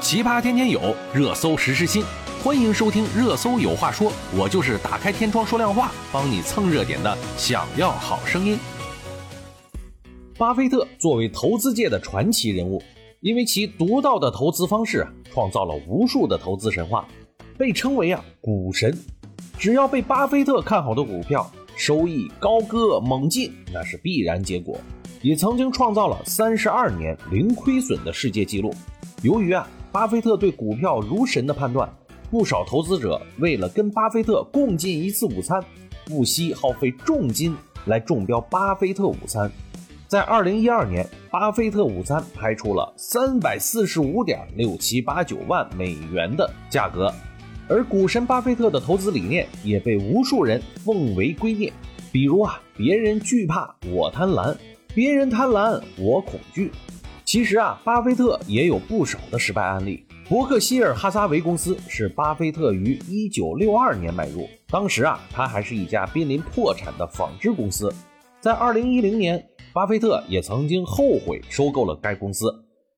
奇葩天天有，热搜时时新。欢迎收听《热搜有话说》，我就是打开天窗说亮话，帮你蹭热点的。想要好声音。巴菲特作为投资界的传奇人物，因为其独到的投资方式，创造了无数的投资神话，被称为啊股神。只要被巴菲特看好的股票，收益高歌猛进，那是必然结果。也曾经创造了三十二年零亏损的世界纪录。由于啊，巴菲特对股票如神的判断，不少投资者为了跟巴菲特共进一次午餐，不惜耗费重金来中标巴菲特午餐。在二零一二年，巴菲特午餐拍出了三百四十五点六七八九万美元的价格，而股神巴菲特的投资理念也被无数人奉为圭臬。比如啊，别人惧怕我贪婪，别人贪婪我恐惧。其实啊，巴菲特也有不少的失败案例。伯克希尔哈撒韦公司是巴菲特于一九六二年买入，当时啊，它还是一家濒临破产的纺织公司。在二零一零年，巴菲特也曾经后悔收购了该公司，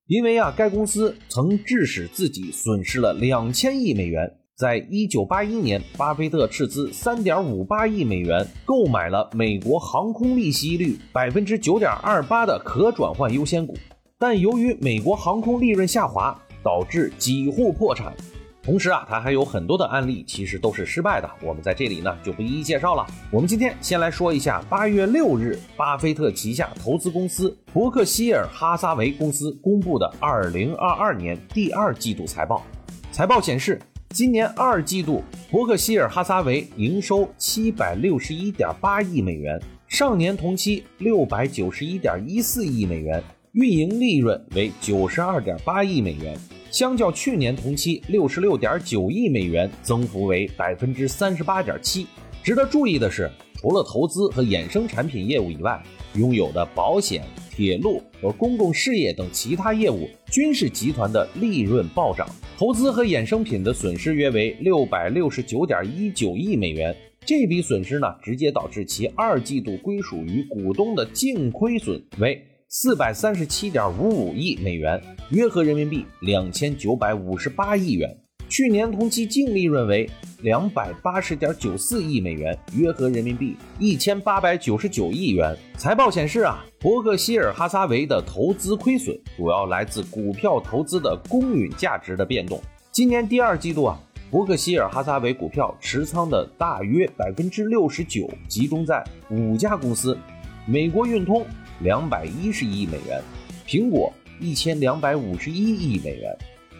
因为啊，该公司曾致使自己损失了两千亿美元。在一九八一年，巴菲特斥资三点五八亿美元购买了美国航空利息率百分之九点二八的可转换优先股。但由于美国航空利润下滑，导致几乎破产。同时啊，它还有很多的案例，其实都是失败的。我们在这里呢就不一一介绍了。我们今天先来说一下八月六日，巴菲特旗下投资公司伯克希尔哈撒韦公司公布的二零二二年第二季度财报。财报显示，今年二季度伯克希尔哈撒韦营收七百六十一点八亿美元，上年同期六百九十一点一四亿美元。运营利润为九十二点八亿美元，相较去年同期六十六点九亿美元，增幅为百分之三十八点七。值得注意的是，除了投资和衍生产品业务以外，拥有的保险、铁路和公共事业等其他业务均是集团的利润暴涨。投资和衍生品的损失约为六百六十九点一九亿美元，这笔损失呢，直接导致其二季度归属于股东的净亏损为。四百三十七点五五亿美元，约合人民币两千九百五十八亿元。去年同期净利润为两百八十点九四亿美元，约合人民币一千八百九十九亿元。财报显示啊，伯克希尔哈撒韦的投资亏损主要来自股票投资的公允价值的变动。今年第二季度啊，伯克希尔哈撒韦股票持仓的大约百分之六十九集中在五家公司：美国运通。两百一十亿美元，苹果一千两百五十一亿美元，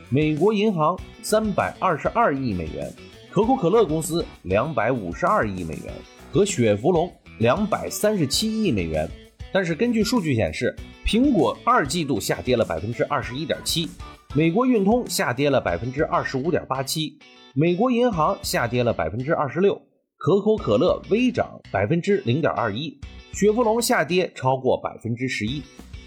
美国银行三百二十二亿美元，可口可乐公司两百五十二亿美元和雪佛龙两百三十七亿美元。但是根据数据显示，苹果二季度下跌了百分之二十一点七，美国运通下跌了百分之二十五点八七，美国银行下跌了百分之二十六，可口可乐微涨百分之零点二一。雪佛龙下跌超过百分之十一，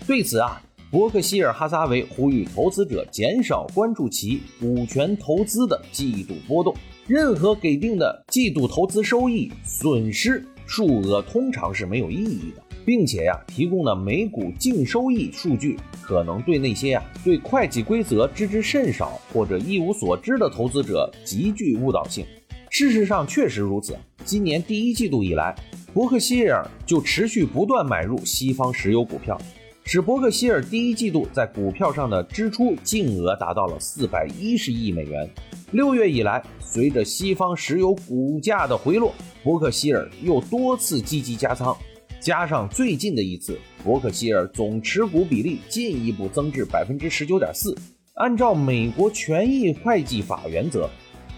对此啊，伯克希尔哈撒韦呼吁投资者减少关注其股权投资的季度波动，任何给定的季度投资收益损失数额通常是没有意义的，并且呀，提供的每股净收益数据可能对那些呀对会计规则知之甚少或者一无所知的投资者极具误导性。事实上确实如此，今年第一季度以来。伯克希尔就持续不断买入西方石油股票，使伯克希尔第一季度在股票上的支出净额达到了四百一十亿美元。六月以来，随着西方石油股价的回落，伯克希尔又多次积极加仓，加上最近的一次，伯克希尔总持股比例进一步增至百分之十九点四。按照美国权益会计法原则，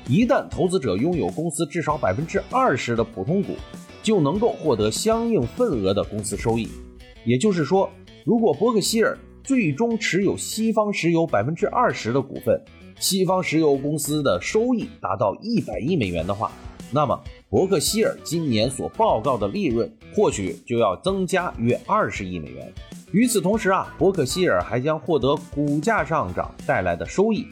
一旦投资者拥有公司至少百分之二十的普通股，就能够获得相应份额的公司收益。也就是说，如果伯克希尔最终持有西方石油百分之二十的股份，西方石油公司的收益达到一百亿美元的话，那么伯克希尔今年所报告的利润或许就要增加约二十亿美元。与此同时啊，伯克希尔还将获得股价上涨带来的收益。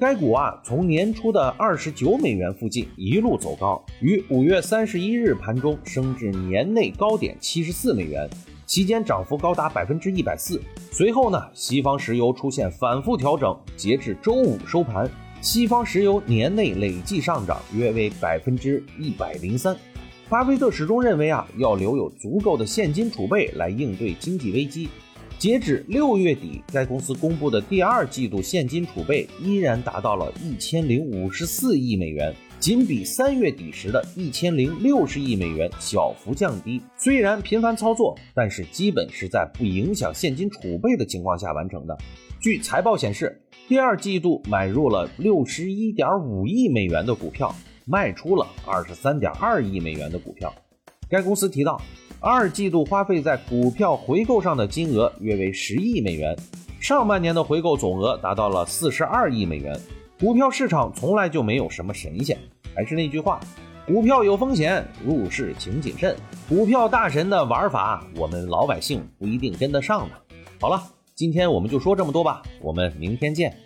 该股啊，从年初的二十九美元附近一路走高，于五月三十一日盘中升至年内高点七十四美元。期间涨幅高达百分之一百四。随后呢，西方石油出现反复调整，截至周五收盘，西方石油年内累计上涨约为百分之一百零三。巴菲特始终认为啊，要留有足够的现金储备来应对经济危机。截止六月底，该公司公布的第二季度现金储备依然达到了一千零五十四亿美元，仅比三月底时的一千零六十亿美元小幅降低。虽然频繁操作，但是基本是在不影响现金储备的情况下完成的。据财报显示，第二季度买入了六十一点五亿美元的股票。卖出了二十三点二亿美元的股票。该公司提到，二季度花费在股票回购上的金额约为十亿美元，上半年的回购总额达到了四十二亿美元。股票市场从来就没有什么神仙，还是那句话，股票有风险，入市请谨慎。股票大神的玩法，我们老百姓不一定跟得上呢。好了，今天我们就说这么多吧，我们明天见。